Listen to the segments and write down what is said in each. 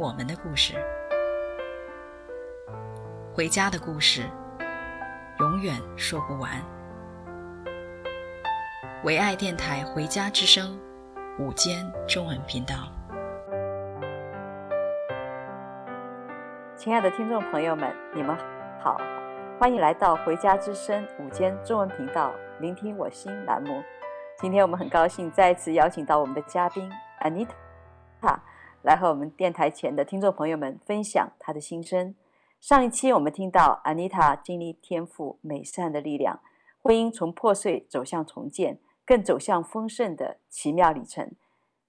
我们的故事，回家的故事，永远说不完。唯爱电台《回家之声》午间中文频道，亲爱的听众朋友们，你们好，欢迎来到《回家之声》午间中文频道，聆听我心栏目。今天我们很高兴再次邀请到我们的嘉宾 Anita。来和我们电台前的听众朋友们分享她的心声。上一期我们听到 Anita 经历天赋美善的力量，婚姻从破碎走向重建，更走向丰盛的奇妙旅程。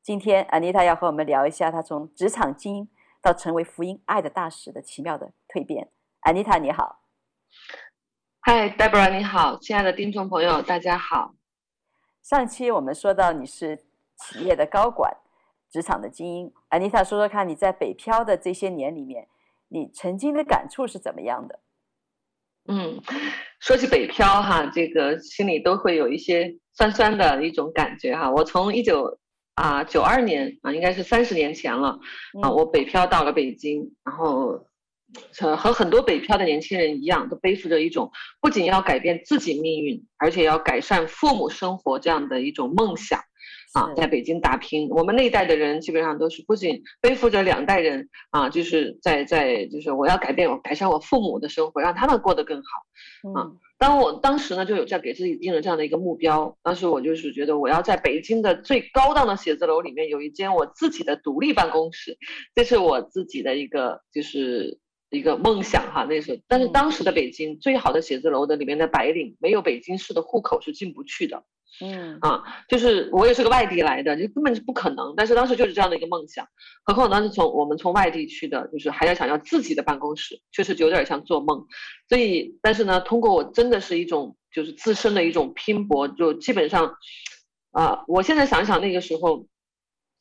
今天 Anita 要和我们聊一下她从职场精英到成为福音爱的大使的奇妙的蜕变。Anita 你好，嗨，Deborah 你好，亲爱的听众朋友大家好。上期我们说到你是企业的高管。职场的精英，Anita 说说看，你在北漂的这些年里面，你曾经的感触是怎么样的？嗯，说起北漂哈，这个心里都会有一些酸酸的一种感觉哈。我从一九啊九二年啊，应该是三十年前了啊，我北漂到了北京，然后和很多北漂的年轻人一样，都背负着一种不仅要改变自己命运，而且要改善父母生活这样的一种梦想。啊，在北京打拼，我们那一代的人基本上都是不仅背负着两代人啊，就是在在就是我要改变我改善我父母的生活，让他们过得更好。啊，当我当时呢就有这样给自己定了这样的一个目标，当时我就是觉得我要在北京的最高档的写字楼里面有一间我自己的独立办公室，这是我自己的一个就是一个梦想哈。那时候，但是当时的北京最好的写字楼的里面的白领没有北京市的户口是进不去的。嗯啊，就是我也是个外地来的，就根本是不可能。但是当时就是这样的一个梦想，何况当时从我们从外地去的，就是还要想要自己的办公室，确实就有点像做梦。所以，但是呢，通过我真的是一种就是自身的一种拼搏，就基本上，啊，我现在想想那个时候，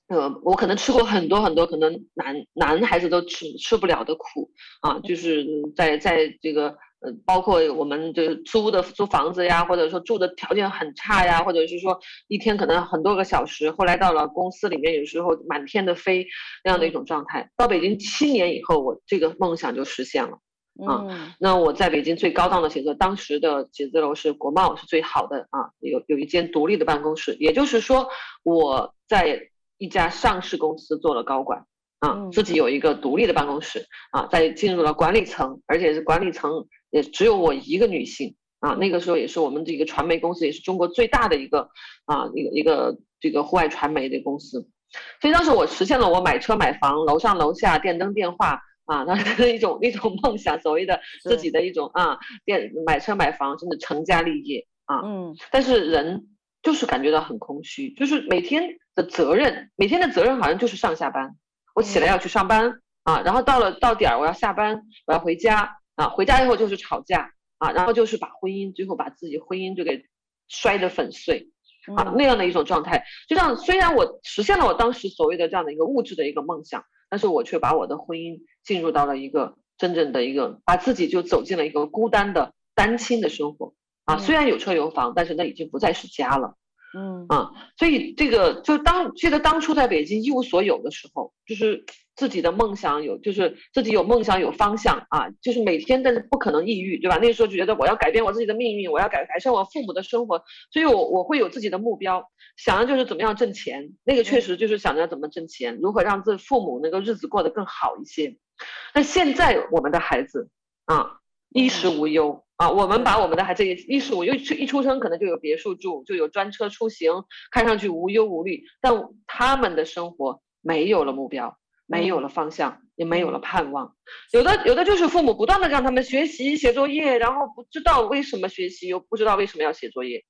呃，我可能吃过很多很多可能男男孩子都吃吃不了的苦啊，就是在在这个。呃，包括我们这租的租房子呀，或者说住的条件很差呀，或者是说一天可能很多个小时，后来到了公司里面，有时候满天的飞那样的一种状态。到北京七年以后，我这个梦想就实现了。啊，那我在北京最高档的写字楼，当时的写字楼是国贸，是最好的啊，有有一间独立的办公室，也就是说我在一家上市公司做了高管。啊，自己有一个独立的办公室啊，在进入了管理层，而且是管理层也只有我一个女性啊。那个时候也是我们这个传媒公司，也是中国最大的一个啊一个一个这个户外传媒的公司。所以当时我实现了我买车买房，楼上楼下电灯电话啊，那一种 一种梦想，所谓的自己的一种啊电买车买房，甚至成家立业啊。嗯。但是人就是感觉到很空虚，就是每天的责任，每天的责任好像就是上下班。我起来要去上班啊，然后到了到点儿我要下班，我要回家啊，回家以后就是吵架啊，然后就是把婚姻最后把自己婚姻就给摔得粉碎啊，那样的一种状态。就像虽然我实现了我当时所谓的这样的一个物质的一个梦想，但是我却把我的婚姻进入到了一个真正的一个把自己就走进了一个孤单的单亲的生活啊。虽然有车有房，但是那已经不再是家了。嗯啊，所以这个就当记得当初在北京一无所有的时候，就是自己的梦想有，就是自己有梦想有方向啊，就是每天但是不可能抑郁，对吧？那时候就觉得我要改变我自己的命运，我要改改善我父母的生活，所以我我会有自己的目标，想的就是怎么样挣钱。那个确实就是想着怎么挣钱，如何让自父母那个日子过得更好一些。那现在我们的孩子啊，衣食无忧。啊，我们把我们的孩子也衣食无忧，一出生可能就有别墅住，就有专车出行，看上去无忧无虑，但他们的生活没有了目标，没有了方向，也没有了盼望。有的有的就是父母不断的让他们学习写作业，然后不知道为什么学习，又不知道为什么要写作业，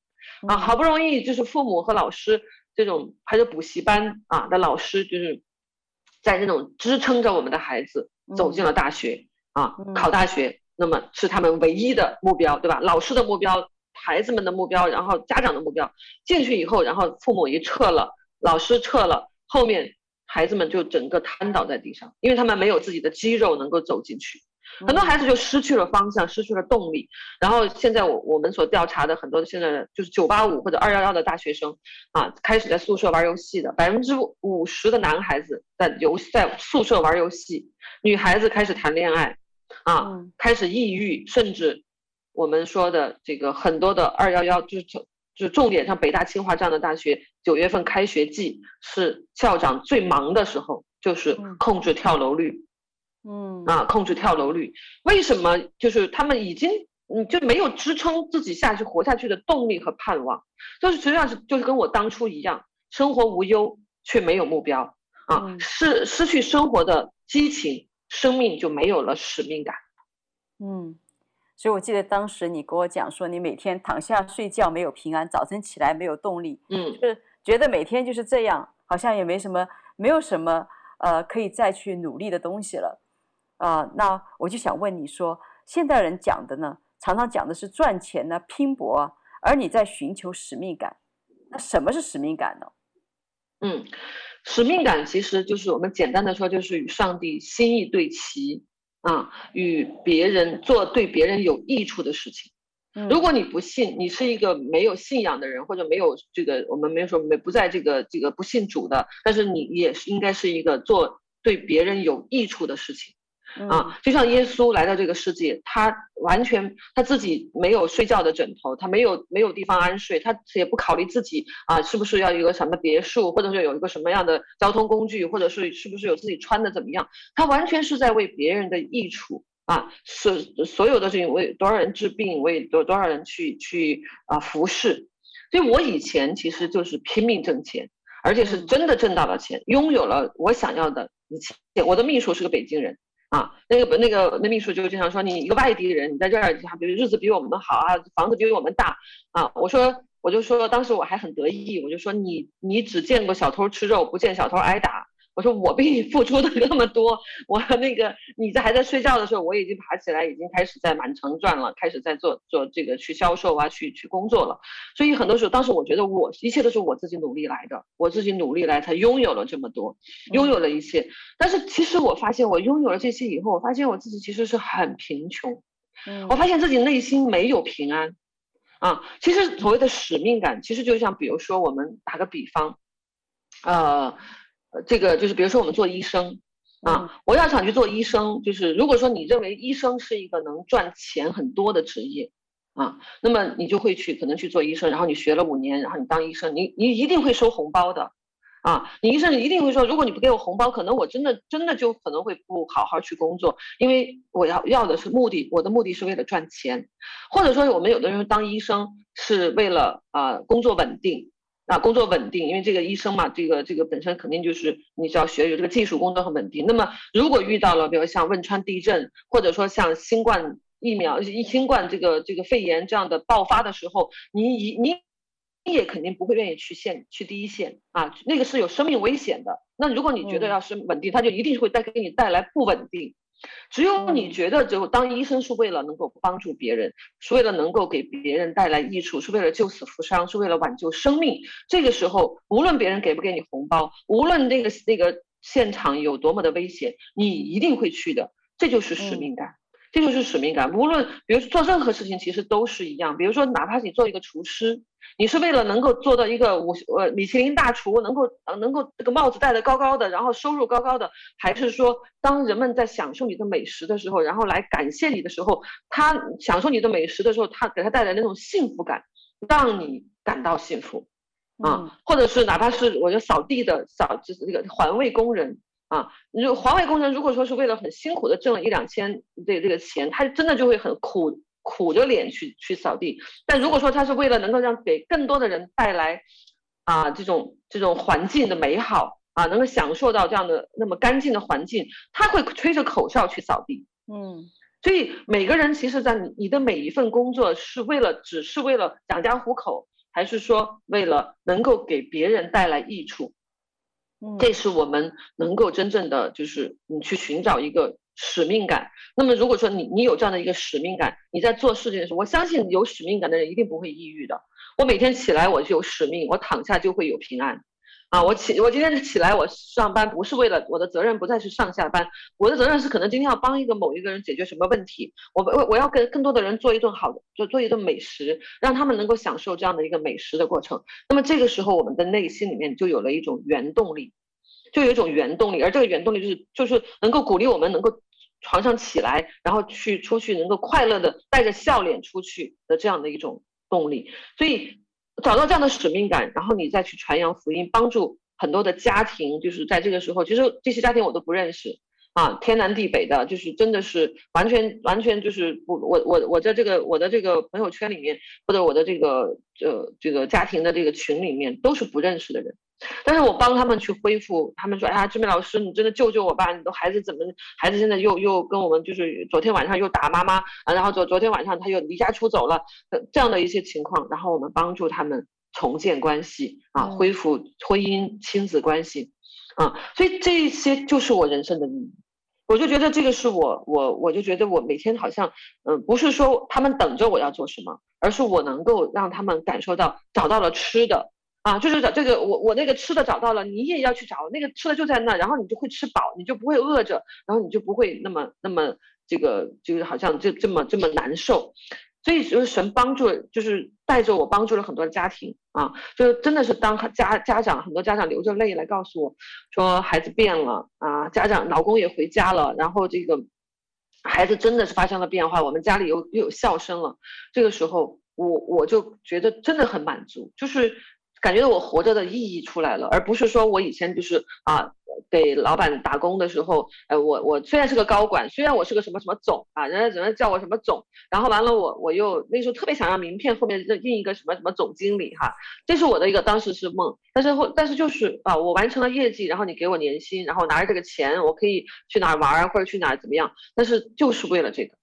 啊，好不容易就是父母和老师这种还有补习班啊的老师就是。在这种支撑着我们的孩子走进了大学、嗯、啊，考大学，那么是他们唯一的目标，对吧？老师的目标，孩子们的目标，然后家长的目标。进去以后，然后父母一撤了，老师撤了，后面孩子们就整个瘫倒在地上，因为他们没有自己的肌肉能够走进去。很多孩子就失去了方向，失去了动力。然后现在我我们所调查的很多的现在就是九八五或者二幺幺的大学生啊，开始在宿舍玩游戏的，百分之五十的男孩子在游在宿舍玩游戏，女孩子开始谈恋爱，啊，开始抑郁，甚至我们说的这个很多的二幺幺就是就是重点，像北大清华这样的大学，九月份开学季是校长最忙的时候，就是控制跳楼率。嗯。啊，控制跳楼率，为什么？就是他们已经你就没有支撑自己下去活下去的动力和盼望，就是实际上是就是跟我当初一样，生活无忧却没有目标。啊，失失去生活的激情，生命就没有了使命感。嗯，所以我记得当时你跟我讲说，你每天躺下睡觉没有平安，早晨起来没有动力，嗯，就是觉得每天就是这样，好像也没什么，没有什么呃可以再去努力的东西了。啊、呃，那我就想问你说，现代人讲的呢，常常讲的是赚钱呢、拼搏啊，而你在寻求使命感。那什么是使命感呢？嗯，使命感其实就是我们简单的说，就是与上帝心意对齐啊，与别人做对别人有益处的事情。如果你不信，你是一个没有信仰的人，或者没有这个，我们没有说没不在这个这个不信主的，但是你也是应该是一个做对别人有益处的事情。啊，就像耶稣来到这个世界，他完全他自己没有睡觉的枕头，他没有没有地方安睡，他也不考虑自己啊是不是要一个什么别墅，或者是有一个什么样的交通工具，或者是是不是有自己穿的怎么样，他完全是在为别人的益处啊，所所有的事情为多少人治病，为多多少人去去啊服侍，所以我以前其实就是拼命挣钱，而且是真的挣到了钱，拥有了我想要的一切。我的秘书是个北京人。啊，那个那个那秘书就经常说，你一个外地人，你在这儿，比如日子比我们好啊，房子比我们大啊。我说，我就说，当时我还很得意，我就说你你只见过小偷吃肉，不见小偷挨打。我说我比你付出的那么多，我那个你在还在睡觉的时候，我已经爬起来，已经开始在满城转了，开始在做做这个去销售啊，去去工作了。所以很多时候，当时我觉得我一切都是我自己努力来的，我自己努力来才拥有了这么多，拥有了一切。但是其实我发现，我拥有了这些以后，我发现我自己其实是很贫穷，我发现自己内心没有平安啊。其实所谓的使命感，其实就像比如说我们打个比方，呃。呃，这个就是比如说我们做医生，啊，我要想去做医生，就是如果说你认为医生是一个能赚钱很多的职业，啊，那么你就会去可能去做医生，然后你学了五年，然后你当医生，你你一定会收红包的，啊，你医生一定会说，如果你不给我红包，可能我真的真的就可能会不好好去工作，因为我要要的是目的，我的目的是为了赚钱，或者说我们有的人当医生是为了啊工作稳定。啊，工作稳定，因为这个医生嘛，这个这个本身肯定就是你只要学有这个技术工作很稳定。那么如果遇到了，比如像汶川地震，或者说像新冠疫苗、新冠这个这个肺炎这样的爆发的时候，你你你也肯定不会愿意去线去第一线啊，那个是有生命危险的。那如果你觉得要是稳定，它就一定会带给你带来不稳定。只有你觉得，就当医生是为了能够帮助别人，是为了能够给别人带来益处，是为了救死扶伤，是为了挽救生命。这个时候，无论别人给不给你红包，无论那个那个现场有多么的危险，你一定会去的。这就是使命感。这就是使命感。无论，比如说做任何事情，其实都是一样。比如说，哪怕你做一个厨师，你是为了能够做到一个五呃米其林大厨，能够呃能够这个帽子戴得高高的，然后收入高高的，还是说，当人们在享受你的美食的时候，然后来感谢你的时候，他享受你的美食的时候，他给他带来那种幸福感，让你感到幸福啊，或者是哪怕是我就扫地的扫就是那个环卫工人。啊，你就环卫工人，如果说是为了很辛苦的挣了一两千这这个钱，他真的就会很苦苦着脸去去扫地。但如果说他是为了能够让给更多的人带来啊这种这种环境的美好啊，能够享受到这样的那么干净的环境，他会吹着口哨去扫地。嗯，所以每个人其实，在你你的每一份工作是为了只是为了养家糊口，还是说为了能够给别人带来益处？嗯，这是我们能够真正的就是你去寻找一个使命感。那么如果说你你有这样的一个使命感，你在做事情的时候，我相信有使命感的人一定不会抑郁的。我每天起来我就有使命，我躺下就会有平安。啊，我起，我今天起来，我上班不是为了我的责任不再是上下班，我的责任是可能今天要帮一个某一个人解决什么问题，我我我要跟更多的人做一顿好的，做做一顿美食，让他们能够享受这样的一个美食的过程。那么这个时候，我们的内心里面就有了一种原动力，就有一种原动力，而这个原动力就是就是能够鼓励我们能够床上起来，然后去出去，能够快乐的带着笑脸出去的这样的一种动力。所以。找到这样的使命感，然后你再去传扬福音，帮助很多的家庭，就是在这个时候，其实这些家庭我都不认识啊，天南地北的，就是真的是完全完全就是不，我我我在这个我的这个朋友圈里面，或者我的这个呃这个家庭的这个群里面，都是不认识的人。但是我帮他们去恢复，他们说：“哎呀，志明老师，你真的救救我吧！你的孩子怎么，孩子现在又又跟我们就是昨天晚上又打妈妈啊，然后昨昨天晚上他又离家出走了，这样的一些情况，然后我们帮助他们重建关系啊，恢复婚姻亲子关系啊，所以这些就是我人生的意义。我就觉得这个是我我我就觉得我每天好像嗯，不是说他们等着我要做什么，而是我能够让他们感受到找到了吃的。”啊，就是找这个，我我那个吃的找到了，你也要去找那个吃的就在那，然后你就会吃饱，你就不会饿着，然后你就不会那么那么这个就是好像就这么这么难受，所以就是神帮助，就是带着我帮助了很多家庭啊，就真的是当家家长很多家长流着泪来告诉我，说孩子变了啊，家长老公也回家了，然后这个孩子真的是发生了变化，我们家里又又有笑声了，这个时候我我就觉得真的很满足，就是。感觉我活着的意义出来了，而不是说我以前就是啊，给老板打工的时候，呃，我我虽然是个高管，虽然我是个什么什么总啊，人家只能叫我什么总，然后完了我我又那时候特别想让名片后面印一个什么什么总经理哈，这是我的一个当时是梦，但是后但是就是啊，我完成了业绩，然后你给我年薪，然后拿着这个钱，我可以去哪儿玩或者去哪儿怎么样，但是就是为了这个。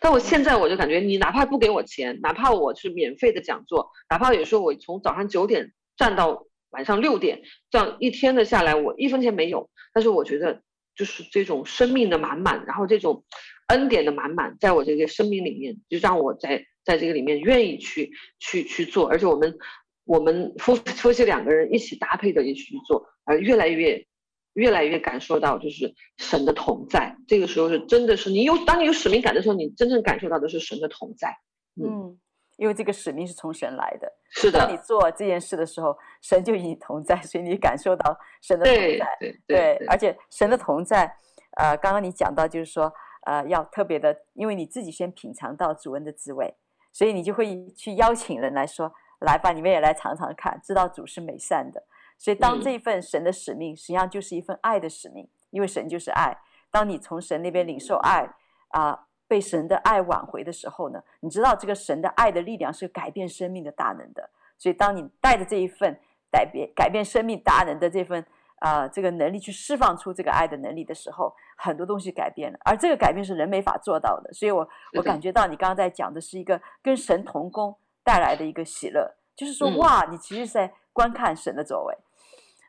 但我现在我就感觉，你哪怕不给我钱，哪怕我是免费的讲座，哪怕有时候我从早上九点。站到晚上六点，这样一天的下来，我一分钱没有。但是我觉得，就是这种生命的满满，然后这种恩典的满满，在我这个生命里面，就让我在在这个里面愿意去去去做。而且我们我们夫夫妻两个人一起搭配的一起去做，而越来越越来越感受到，就是神的同在。这个时候是真的是你有当你有使命感的时候，你真正感受到的是神的同在。嗯。嗯因为这个使命是从神来的，是的。当你做这件事的时候，神就与你同在，所以你感受到神的同在。对而且神的同在，呃，刚刚你讲到就是说，呃，要特别的，因为你自己先品尝到主恩的滋味，所以你就会去邀请人来说，来吧，你们也来尝尝看，知道主是美善的。所以当这一份神的使命，实际上就是一份爱的使命，因为神就是爱。当你从神那边领受爱啊。呃被神的爱挽回的时候呢，你知道这个神的爱的力量是改变生命的大能的。所以，当你带着这一份改变改变生命大能的这份啊、呃、这个能力去释放出这个爱的能力的时候，很多东西改变了。而这个改变是人没法做到的。所以我我感觉到你刚刚在讲的是一个跟神同工带来的一个喜乐，就是说哇，你其实是在观看神的作为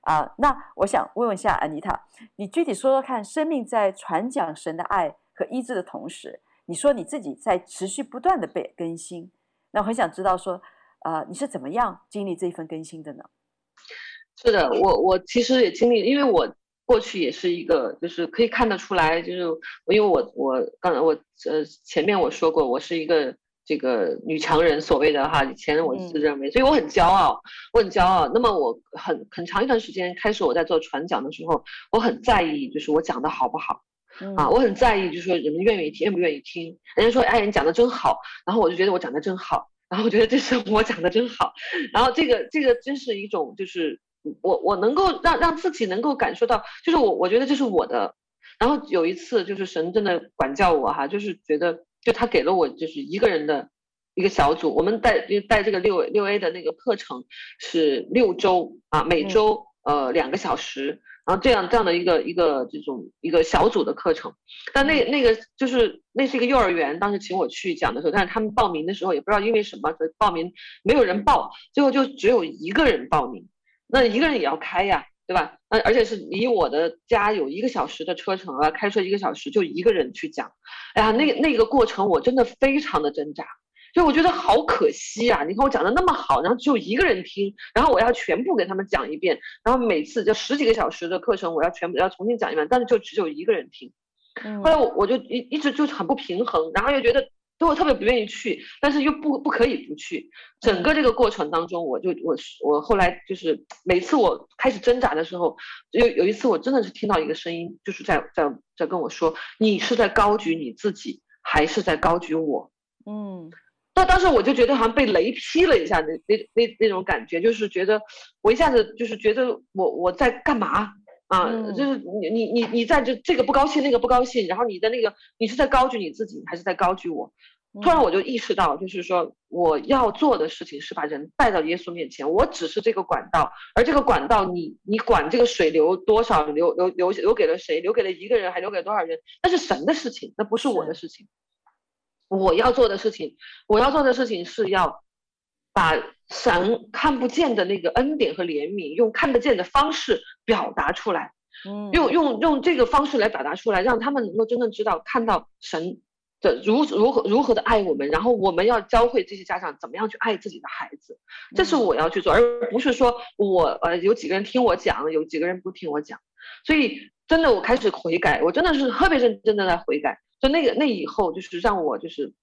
啊、呃。那我想问问一下安妮塔，你具体说说看，生命在传讲神的爱和医治的同时。你说你自己在持续不断的被更新，那我很想知道说，呃，你是怎么样经历这一份更新的呢？是的，我我其实也经历，因为我过去也是一个，就是可以看得出来，就是因为我我刚才我呃前面我说过，我是一个这个女强人，所谓的哈，以前我自认为，所以我很骄傲，我很骄傲。那么我很很长一段时间开始我在做传讲的时候，我很在意，就是我讲的好不好。啊，我很在意，就是说人们愿意听，愿不愿意听。人家说，哎，你讲的真好，然后我就觉得我讲的真好，然后我觉得这是我讲的真好，然后这个这个真是一种，就是我我能够让让自己能够感受到，就是我我觉得这是我的。然后有一次，就是神真的管教我哈，就是觉得就他给了我就是一个人的一个小组，我们带就带这个六六 A 的那个课程是六周啊，每周呃两个小时。然后这样这样的一个一个这种一个小组的课程，但那那个就是那是一个幼儿园，当时请我去讲的时候，但是他们报名的时候也不知道因为什么报名没有人报，最后就只有一个人报名，那一个人也要开呀，对吧？而而且是离我的家有一个小时的车程啊，开车一个小时就一个人去讲，哎呀，那那个过程我真的非常的挣扎，就我觉得好可惜啊！你看我讲的那么好，然后只有一个人听，然后我要全部给他们讲一遍，然后每次就十几个小时的课程，我要全部要重新讲一遍，但是就只有一个人听。后来我我就一一直就很不平衡，然后又觉得。所以我特别不愿意去，但是又不不可以不去。整个这个过程当中，我就我我后来就是每次我开始挣扎的时候，有有一次我真的是听到一个声音，就是在在在跟我说：“你是在高举你自己，还是在高举我？”嗯，那当时我就觉得好像被雷劈了一下，那那那那种感觉，就是觉得我一下子就是觉得我我在干嘛啊？嗯、就是你你你你在这这个不高兴，那个不高兴，然后你的那个你是在高举你自己，还是在高举我？突然我就意识到，就是说我要做的事情是把人带到耶稣面前，我只是这个管道，而这个管道你你管这个水流多少，流流流流给了谁，流给了一个人，还流给了多少人？那是神的事情，那不是我的事情。我要做的事情，我要做的事情是要把神看不见的那个恩典和怜悯，用看得见的方式表达出来，用用用这个方式来表达出来，让他们能够真正知道看到神。的如如何如何的爱我们，然后我们要教会这些家长怎么样去爱自己的孩子，这是我要去做，而不是说我呃有几个人听我讲，有几个人不听我讲。所以真的我开始悔改，我真的是特别认真的在悔改。就那个那以后就是让我就是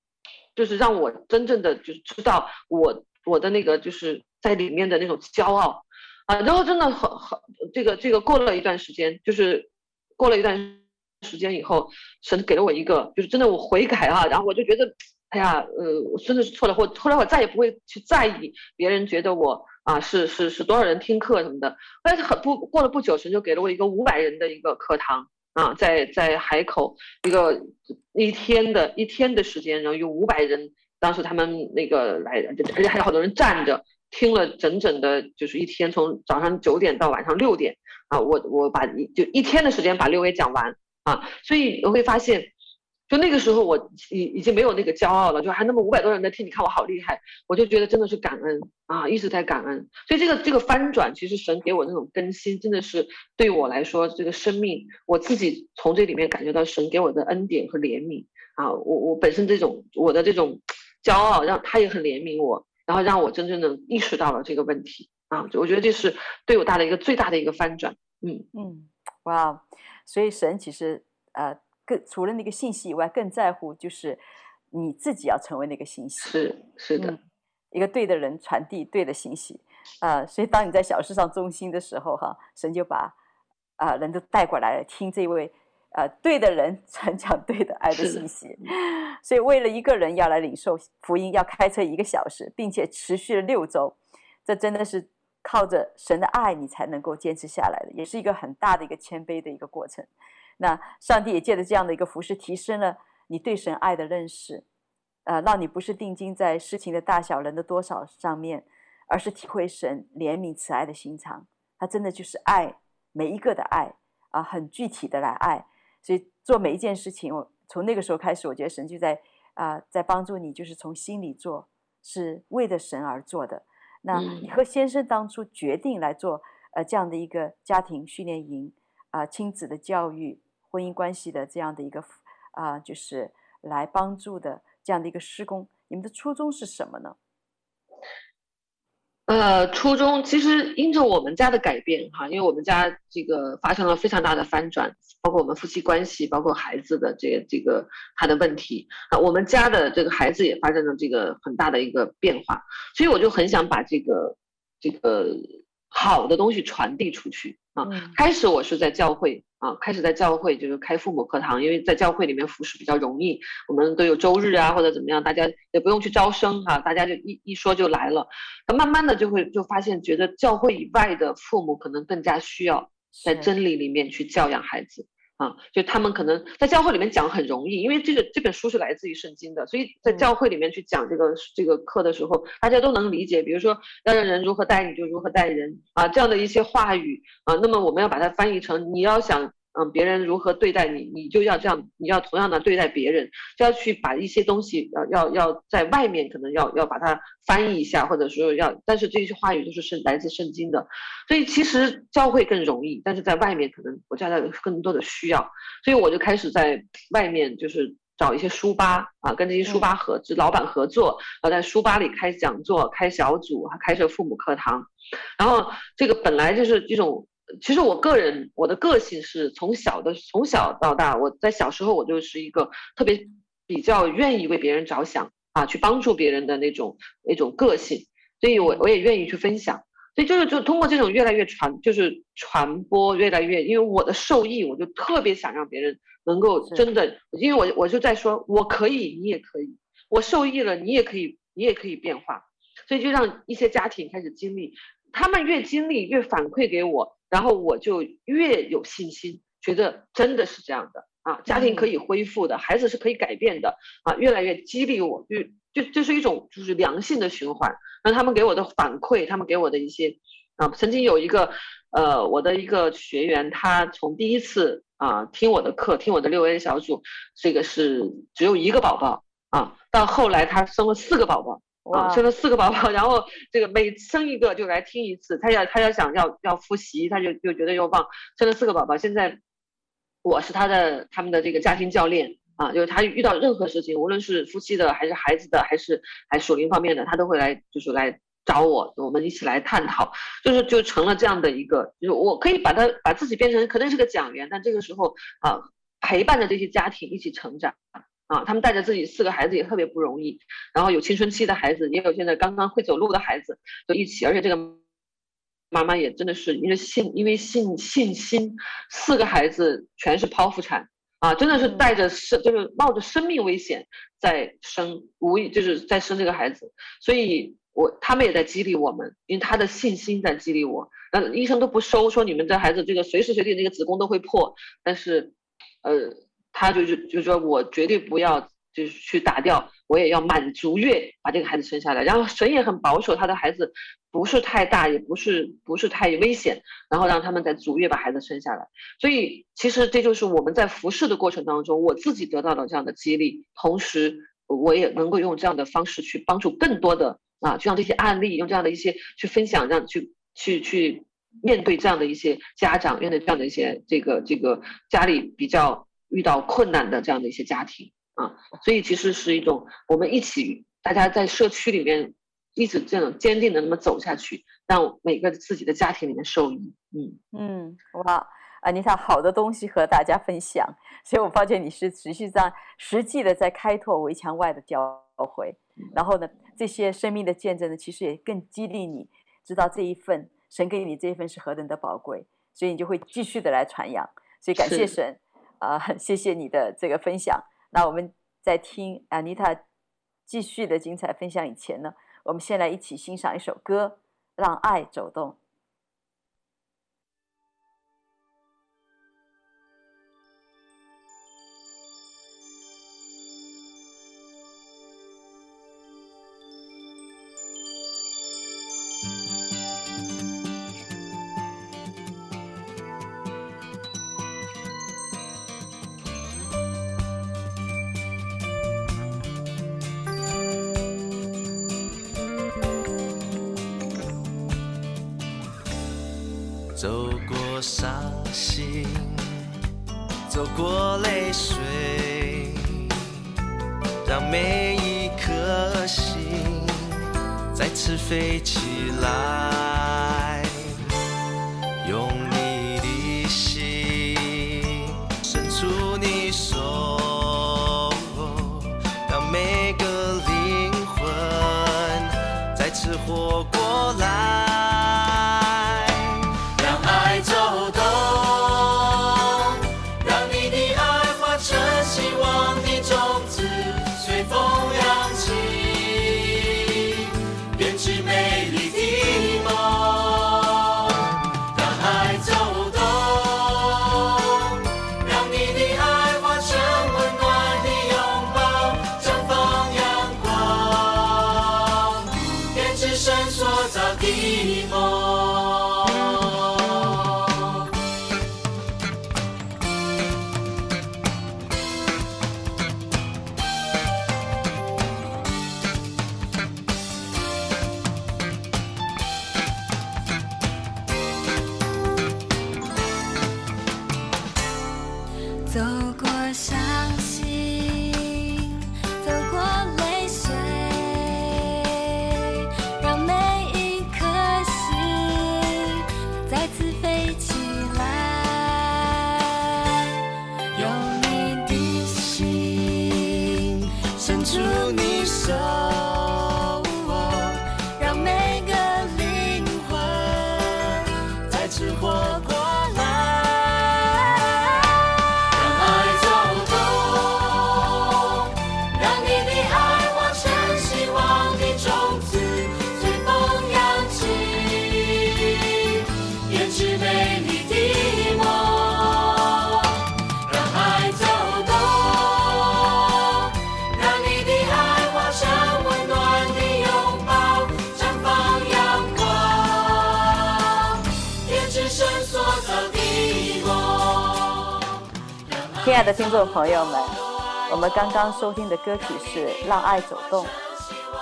就是让我真正的就是知道我我的那个就是在里面的那种骄傲啊，然后真的很很这个这个过了一段时间，就是过了一段。时间以后，神给了我一个，就是真的我悔改啊，然后我就觉得，哎呀，呃，我真的是错了。我后来我再也不会去在意别人觉得我啊是是是多少人听课什么的。但是很不过了不久，神就给了我一个五百人的一个课堂啊，在在海口一个一天的一天的时间，然后有五百人，当时他们那个来，而且还有好多人站着听了整整的，就是一天，从早上九点到晚上六点啊，我我把一就一天的时间把六位讲完。啊，所以我会发现，就那个时候我已已经没有那个骄傲了，就还那么五百多人在听，你看我好厉害，我就觉得真的是感恩啊，一直在感恩。所以这个这个翻转，其实神给我那种更新，真的是对我来说，这个生命我自己从这里面感觉到神给我的恩典和怜悯啊。我我本身这种我的这种骄傲，让他也很怜悯我，然后让我真正的意识到了这个问题啊。我觉得这是对我大的一个最大的一个翻转。嗯嗯，哇。所以神其实，呃，更除了那个信息以外，更在乎就是你自己要成为那个信息。是是的、嗯，一个对的人传递对的信息，啊、呃，所以当你在小事上忠心的时候，哈，神就把啊、呃、人都带过来了听这位呃对的人 传讲对的爱的信息。所以为了一个人要来领受福音，要开车一个小时，并且持续了六周，这真的是。靠着神的爱，你才能够坚持下来的，也是一个很大的一个谦卑的一个过程。那上帝也借着这样的一个服饰，提升了你对神爱的认识，呃，让你不是定睛在事情的大小、人的多少上面，而是体会神怜悯慈爱的心肠。他真的就是爱每一个的爱啊，很具体的来爱。所以做每一件事情，我从那个时候开始，我觉得神就在啊，在帮助你，就是从心里做，是为了神而做的。那你和先生当初决定来做呃这样的一个家庭训练营啊，亲子的教育、婚姻关系的这样的一个啊，就是来帮助的这样的一个施工，你们的初衷是什么呢？呃，初衷其实因着我们家的改变哈，因为我们家这个发生了非常大的翻转，包括我们夫妻关系，包括孩子的这个这个他的问题啊，我们家的这个孩子也发生了这个很大的一个变化，所以我就很想把这个这个好的东西传递出去啊。开始我是在教会。啊，开始在教会就是开父母课堂，因为在教会里面服侍比较容易，我们都有周日啊或者怎么样，大家也不用去招生哈、啊，大家就一一说就来了。那慢慢的就会就发现，觉得教会以外的父母可能更加需要在真理里面去教养孩子。啊，就他们可能在教会里面讲很容易，因为这个这本书是来自于圣经的，所以在教会里面去讲这个这个课的时候，大家都能理解。比如说要让人如何待你就如何待人啊，这样的一些话语啊，那么我们要把它翻译成你要想嗯，别人如何对待你，你就要这样，你要同样的对待别人，就要去把一些东西要要要在外面可能要要把它翻译一下，或者说要，但是这些话语就是圣来自圣经的，所以其实教会更容易，但是在外面可能国家的更多的需要，所以我就开始在外面就是。找一些书吧啊，跟这些书吧合资、嗯、老板合作，然后在书吧里开讲座、开小组，还开设父母课堂。然后这个本来就是这种，其实我个人我的个性是从小的从小到大，我在小时候我就是一个特别比较愿意为别人着想啊，去帮助别人的那种那种个性，所以我我也愿意去分享。所以就是就通过这种越来越传，就是传播越来越，因为我的受益，我就特别想让别人能够真的，因为我我就在说，我可以，你也可以，我受益了，你也可以，你也可以变化，所以就让一些家庭开始经历，他们越经历越反馈给我，然后我就越有信心，觉得真的是这样的啊，家庭可以恢复的，孩子是可以改变的啊，越来越激励我，就就就是一种就是良性的循环。那他们给我的反馈，他们给我的一些啊，曾经有一个呃，我的一个学员，他从第一次啊听我的课，听我的六 A 小组，这个是只有一个宝宝啊，到后来他生了四个宝宝啊，生了四个宝宝，然后这个每生一个就来听一次，他要他要想要要复习，他就就觉得又忘，生了四个宝宝，现在我是他的他们的这个家庭教练。啊，就是他遇到任何事情，无论是夫妻的，还是孩子的，还是还属灵方面的，他都会来，就是来找我，我们一起来探讨，就是就成了这样的一个，就是我可以把他把自己变成可能是个讲员，但这个时候啊，陪伴着这些家庭一起成长，啊，他们带着自己四个孩子也特别不容易，然后有青春期的孩子，也有现在刚刚会走路的孩子，就一起，而且这个妈妈也真的是因为信，因为信信心，四个孩子全是剖腹产。啊，真的是带着生，就是冒着生命危险在生，无意就是在生这个孩子，所以我他们也在激励我们，因为他的信心在激励我。那医生都不收，说你们这孩子这个随时随地那个子宫都会破，但是，呃，他就是就是说我绝对不要。就是去打掉，我也要满足月把这个孩子生下来。然后神也很保守，他的孩子不是太大，也不是不是太危险，然后让他们在足月把孩子生下来。所以其实这就是我们在服侍的过程当中，我自己得到了这样的激励，同时我也能够用这样的方式去帮助更多的啊，就像这些案例，用这样的一些去分享，让去去去面对这样的一些家长，面对这样的一些这个这个家里比较遇到困难的这样的一些家庭。啊，所以其实是一种我们一起，大家在社区里面一直这样坚定的那么走下去，让每个自己的家庭里面受益。嗯嗯，哇，安妮塔好的东西和大家分享，所以我发现你是持续在实际的在开拓围墙外的教会，然后呢，这些生命的见证呢，其实也更激励你知道这一份神给你这一份是何等的宝贵，所以你就会继续的来传扬。所以感谢神啊，谢谢你的这个分享。那我们在听 Anita 继续的精彩分享以前呢，我们先来一起欣赏一首歌，《让爱走动》。朋友们，我们刚刚收听的歌曲是《让爱走动》。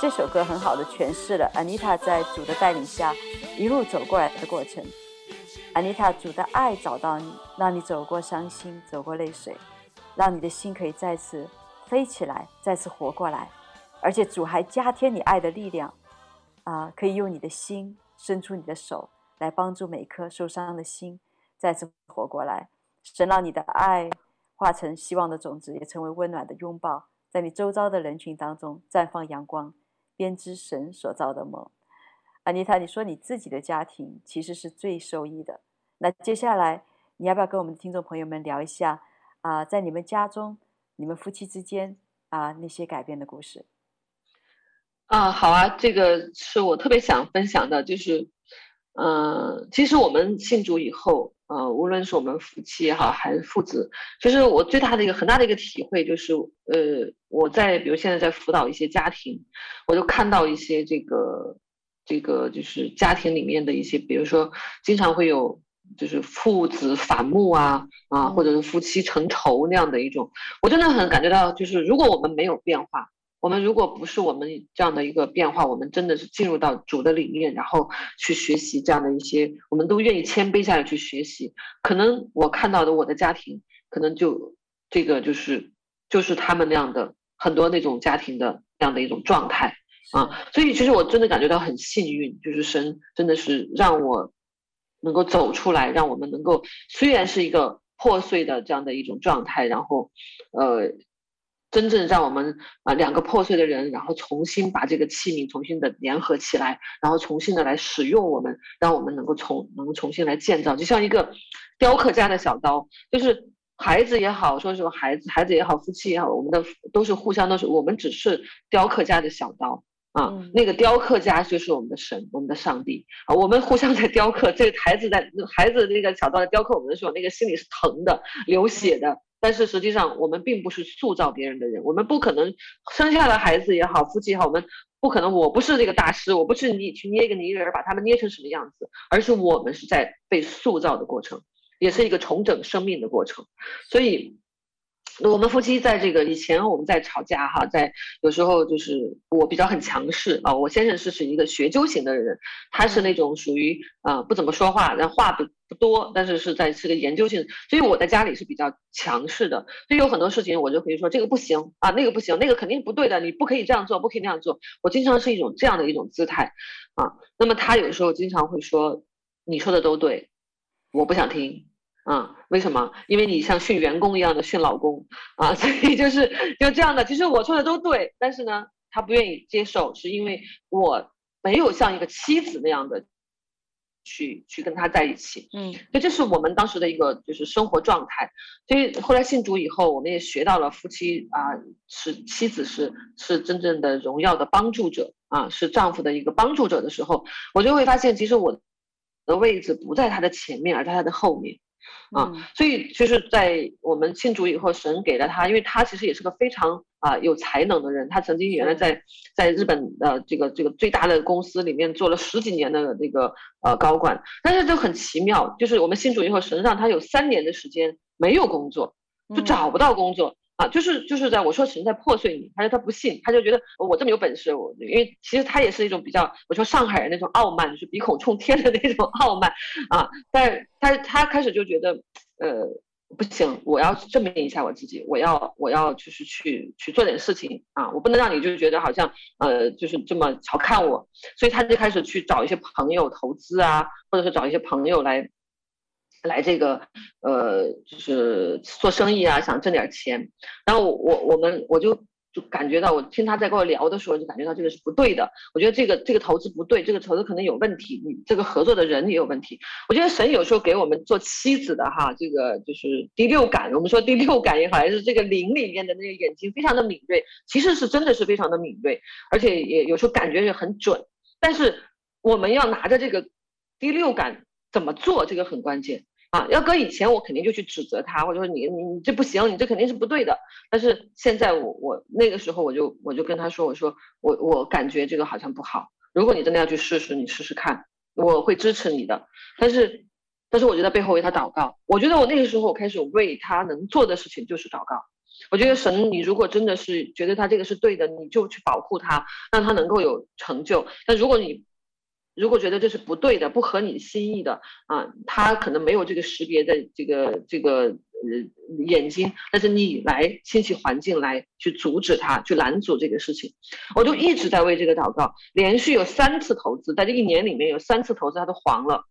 这首歌很好的诠释了 Anita 在主的带领下一路走过来的过程。Anita，主的爱找到你，让你走过伤心，走过泪水，让你的心可以再次飞起来，再次活过来。而且主还加添你爱的力量，啊、可以用你的心伸出你的手来帮助每颗受伤的心再次活过来。神让你的爱。化成希望的种子，也成为温暖的拥抱，在你周遭的人群当中绽放阳光，编织神所造的梦。安妮塔，你说你自己的家庭其实是最受益的。那接下来你要不要跟我们的听众朋友们聊一下啊、在你们家中，你们夫妻之间啊、那些改变的故事？啊，好啊，这个是我特别想分享的，就是，嗯、其实我们信主以后。呃，无论是我们夫妻也好，还是父子，其实我最大的一个很大的一个体会就是，呃，我在比如现在在辅导一些家庭，我就看到一些这个这个就是家庭里面的一些，比如说经常会有就是父子反目啊啊，或者是夫妻成仇那样的一种，我真的很感觉到，就是如果我们没有变化。我们如果不是我们这样的一个变化，我们真的是进入到主的里面，然后去学习这样的一些，我们都愿意谦卑下来去学习。可能我看到的我的家庭，可能就这个就是就是他们那样的很多那种家庭的那样的一种状态啊。所以其实我真的感觉到很幸运，就是神真的是让我能够走出来，让我们能够虽然是一个破碎的这样的一种状态，然后呃。真正让我们啊两个破碎的人，然后重新把这个器皿重新的联合起来，然后重新的来使用我们，让我们能够重能够重新来建造，就像一个雕刻家的小刀，就是孩子也好，说什么孩子孩子也好，夫妻也好，我们的都是互相都是，我们只是雕刻家的小刀啊，嗯、那个雕刻家就是我们的神，我们的上帝啊，我们互相在雕刻，这个孩子在孩子那个小刀在雕刻我们的时候，那个心里是疼的，流血的。但是实际上，我们并不是塑造别人的人，我们不可能生下的孩子也好，夫妻也好，我们不可能。我不是这个大师，我不是你去捏一个泥人，把他们捏成什么样子，而是我们是在被塑造的过程，也是一个重整生命的过程，所以。我们夫妻在这个以前，我们在吵架哈，在有时候就是我比较很强势啊。我先生是是一个学究型的人，他是那种属于啊不怎么说话，然后话不不多，但是是在是个研究性，所以我在家里是比较强势的。所以有很多事情我就可以说这个不行啊，那个不行，那个肯定不对的，你不可以这样做，不可以那样做。我经常是一种这样的一种姿态啊。那么他有时候经常会说，你说的都对，我不想听。啊，为什么？因为你像训员工一样的训老公啊，所以就是就这样的。其实我说的都对，但是呢，他不愿意接受，是因为我没有像一个妻子那样的去去跟他在一起。嗯，所以这是我们当时的一个就是生活状态。所以后来信主以后，我们也学到了夫妻啊，是妻子是是真正的荣耀的帮助者啊，是丈夫的一个帮助者的时候，我就会发现，其实我的位置不在他的前面，而在他的后面。啊，所以就是在我们信主以后，神给了他，因为他其实也是个非常啊有才能的人。他曾经原来在在日本的这个这个最大的公司里面做了十几年的那个呃高管，但是就很奇妙，就是我们信主以后，神让他有三年的时间没有工作，就找不到工作。啊，就是就是在我说神在破碎你，他说他不信，他就觉得我这么有本事，我因为其实他也是一种比较，我说上海人那种傲慢，就是鼻孔冲天的那种傲慢啊，但他他开始就觉得，呃，不行，我要证明一下我自己，我要我要就是去去做点事情啊，我不能让你就觉得好像呃就是这么瞧看我，所以他就开始去找一些朋友投资啊，或者是找一些朋友来来这个呃就是做生意啊，想挣点钱，然后我我们我就。就感觉到，我听他在跟我聊的时候，就感觉到这个是不对的。我觉得这个这个投资不对，这个投资可能有问题，你这个合作的人也有问题。我觉得神有时候给我们做妻子的哈，这个就是第六感。我们说第六感也好，还是这个灵里面的那个眼睛非常的敏锐，其实是真的是非常的敏锐，而且也有时候感觉也很准。但是我们要拿着这个第六感怎么做，这个很关键。啊，要搁以前我肯定就去指责他，或者说你你你这不行，你这肯定是不对的。但是现在我我那个时候我就我就跟他说，我说我我感觉这个好像不好。如果你真的要去试试，你试试看，我会支持你的。但是但是我觉得背后为他祷告，我觉得我那个时候我开始为他能做的事情就是祷告。我觉得神，你如果真的是觉得他这个是对的，你就去保护他，让他能够有成就。但如果你如果觉得这是不对的，不合你心意的啊，他可能没有这个识别的这个这个呃眼睛，但是你来清洗环境来去阻止他，去拦阻这个事情，我就一直在为这个祷告，连续有三次投资，在这一年里面有三次投资他都黄了。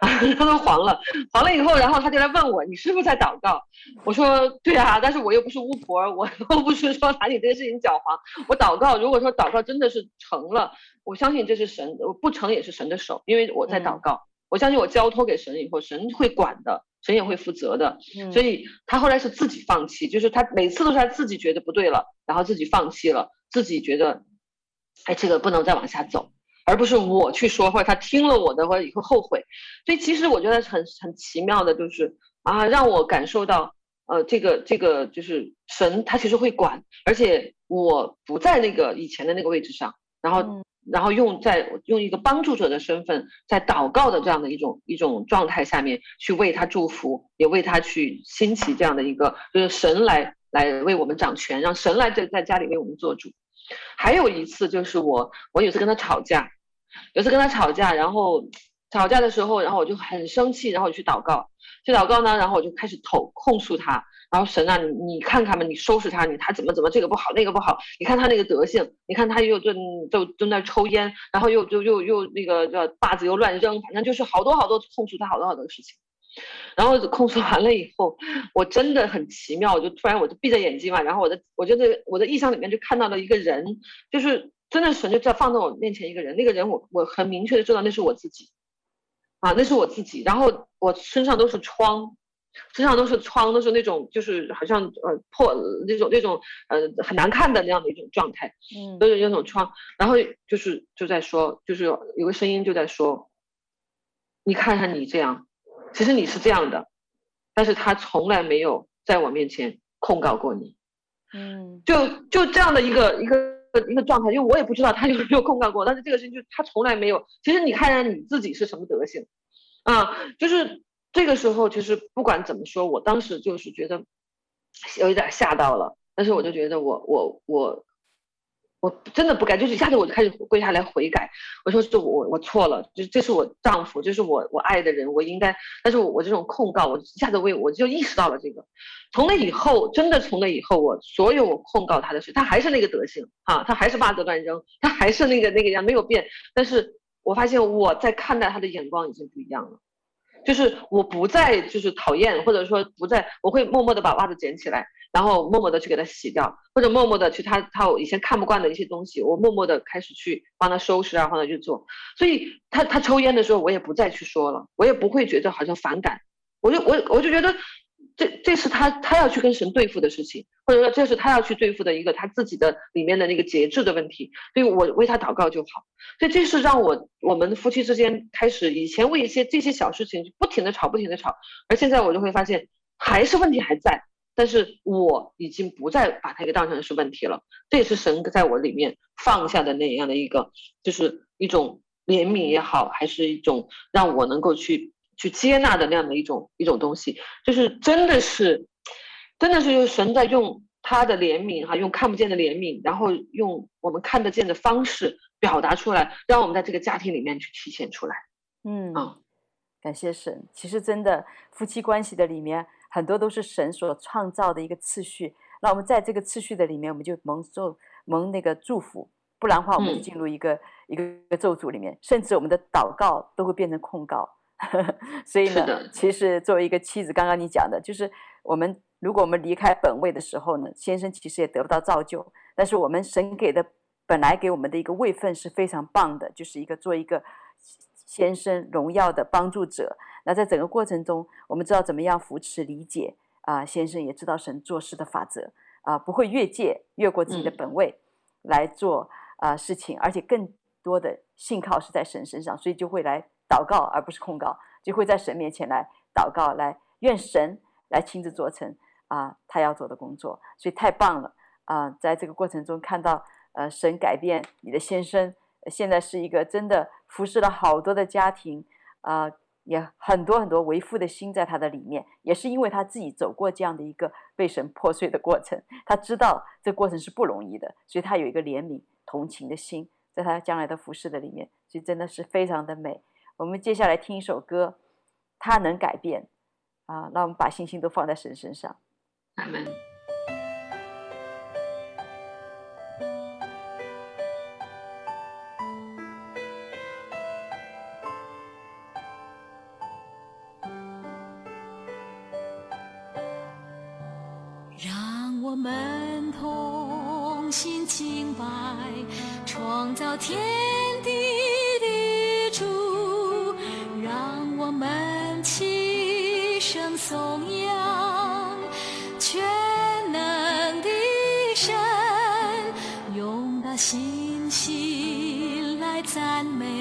啊，他都黄了，黄了以后，然后他就来问我，你是不是在祷告？我说对啊，但是我又不是巫婆，我 又不是说把你这个事情搅黄。我祷告，如果说祷告真的是成了，我相信这是神，不成也是神的手，因为我在祷告，嗯、我相信我交托给神以后，神会管的，神也会负责的。嗯、所以他后来是自己放弃，就是他每次都是他自己觉得不对了，然后自己放弃了，自己觉得，哎，这个不能再往下走。而不是我去说，或者他听了我的，或者以后后悔。所以其实我觉得很很奇妙的，就是啊，让我感受到，呃，这个这个就是神，他其实会管，而且我不在那个以前的那个位置上，然后、嗯、然后用在用一个帮助者的身份，在祷告的这样的一种一种状态下面去为他祝福，也为他去兴起这样的一个，就是神来来为我们掌权，让神来在在家里为我们做主。还有一次就是我我有次跟他吵架。有次跟他吵架，然后吵架的时候，然后我就很生气，然后我去祷告，去祷告呢，然后我就开始投控诉他，然后神啊，你你看看吧，你收拾他，你他怎么怎么这个不好那个不好，你看他那个德性，你看他又就就就在那抽烟，然后又就又又那个叫把子又乱扔，反正就是好多好多控诉他好多好多事情，然后控诉完了以后，我真的很奇妙，我就突然我就闭着眼睛嘛，然后我的我就在我的意象里面就看到了一个人，就是。真的神就在放在我面前一个人，那个人我我很明确的知道那是我自己，啊，那是我自己。然后我身上都是疮，身上都是疮，都是那种就是好像呃破那种那种呃很难看的那样的一种状态，嗯，都是那种疮。然后就是就在说，就是有个声音就在说，你看看你这样，其实你是这样的，但是他从来没有在我面前控告过你，嗯，就就这样的一个一个。一个状态，因为我也不知道他 有没有控告过，但是这个事情就他从来没有。其实你看一下你自己是什么德行，啊，就是这个时候，其实不管怎么说，我当时就是觉得有一点吓到了，但是我就觉得我我我。我真的不该，就是一下子我就开始跪下来悔改。我说这我我错了，就这是我丈夫，这是我我爱的人，我应该。但是我我这种控告，我一下子为我就意识到了这个。从那以后，真的从那以后，我所有我控告他的事，他还是那个德行啊，他还是袜子乱扔，他还是那个那个样没有变。但是我发现我在看待他的眼光已经不一样了。就是我不再就是讨厌，或者说不再，我会默默的把袜子捡起来，然后默默的去给它洗掉，或者默默的去他他以前看不惯的一些东西，我默默的开始去帮他收拾啊，帮他去做。所以他他抽烟的时候，我也不再去说了，我也不会觉得好像反感，我就我我就觉得。这这是他他要去跟神对付的事情，或者说这是他要去对付的一个他自己的里面的那个节制的问题，所以我为他祷告就好。所以这是让我我们夫妻之间开始以前为一些这些小事情不停的吵不停的吵，而现在我就会发现还是问题还在，但是我已经不再把它给当成是问题了。这也是神在我里面放下的那样的一个，就是一种怜悯也好，还是一种让我能够去。去接纳的那样的一种一种东西，就是真的是，真的是用神在用他的怜悯哈，用看不见的怜悯，然后用我们看得见的方式表达出来，让我们在这个家庭里面去体现出来。嗯啊，感谢神。其实真的夫妻关系的里面很多都是神所创造的一个次序。那我们在这个次序的里面，我们就蒙受蒙那个祝福，不然的话，我们就进入一个、嗯、一个一个咒诅里面，甚至我们的祷告都会变成控告。所以呢，其实作为一个妻子，刚刚你讲的，就是我们如果我们离开本位的时候呢，先生其实也得不到造就。但是我们神给的本来给我们的一个位分是非常棒的，就是一个做一个先生荣耀的帮助者。那在整个过程中，我们知道怎么样扶持理解啊，先生也知道神做事的法则啊，不会越界越过自己的本位来做啊事情，而且更多的信靠是在神身上，所以就会来。祷告而不是控告，就会在神面前来祷告，来愿神来亲自做成啊他要做的工作，所以太棒了啊！在这个过程中看到呃神改变你的先生，现在是一个真的服侍了好多的家庭啊，也很多很多为父的心在他的里面，也是因为他自己走过这样的一个被神破碎的过程，他知道这过程是不容易的，所以他有一个怜悯同情的心，在他将来的服侍的里面，所以真的是非常的美。我们接下来听一首歌，他能改变啊！让我们把信心都放在神身上。阿门。man-made.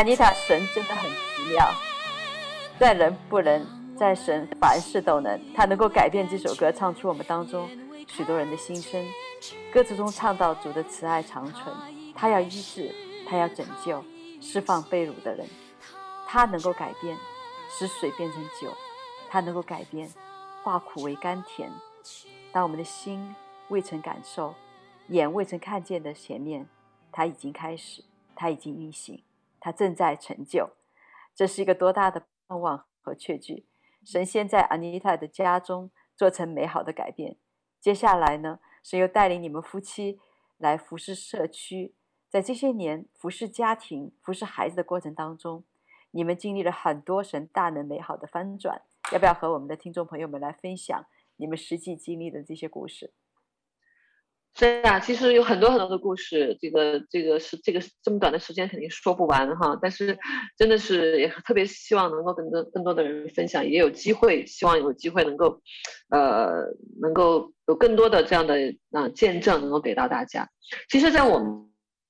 安妮塔，神真的很奇妙，在人不能，在神凡事都能。他能够改变这首歌，唱出我们当中许多人的心声。歌词中唱到主的慈爱长存，他要医治，他要拯救，释放被掳的人。他能够改变，使水变成酒；他能够改变，化苦为甘甜。当我们的心未曾感受，眼未曾看见的前面，他已经开始，他已经运行。他正在成就，这是一个多大的盼望和确据！神先在安妮塔的家中做成美好的改变。接下来呢，神又带领你们夫妻来服侍社区。在这些年服侍家庭、服侍孩子的过程当中，你们经历了很多神大能美好的翻转。要不要和我们的听众朋友们来分享你们实际经历的这些故事？是啊，其实有很多很多的故事，这个这个是这个这么短的时间肯定说不完哈。但是真的是也特别希望能够跟更多更多的人分享，也有机会，希望有机会能够，呃，能够有更多的这样的啊、呃、见证能够给到大家。其实，在我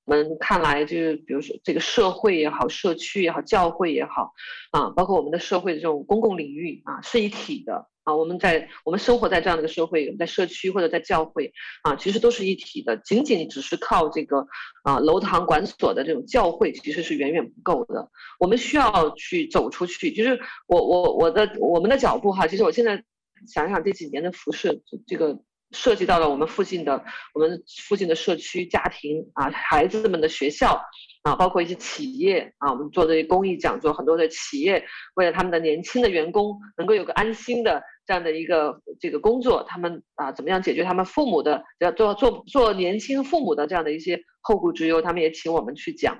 们看来，就是比如说这个社会也好，社区也好，教会也好，啊，包括我们的社会的这种公共领域啊，是一体的。啊，我们在我们生活在这样的一个社会，在社区或者在教会，啊，其实都是一体的。仅仅只是靠这个啊楼堂馆所的这种教会，其实是远远不够的。我们需要去走出去。就是我我我的我们的脚步哈，其实我现在想想这几年的服饰，这个涉及到了我们附近的我们附近的社区、家庭啊，孩子们的学校。啊，包括一些企业啊，我们做这些公益讲座，很多的企业为了他们的年轻的员工能够有个安心的这样的一个这个工作，他们啊怎么样解决他们父母的要做做做年轻父母的这样的一些后顾之忧，他们也请我们去讲。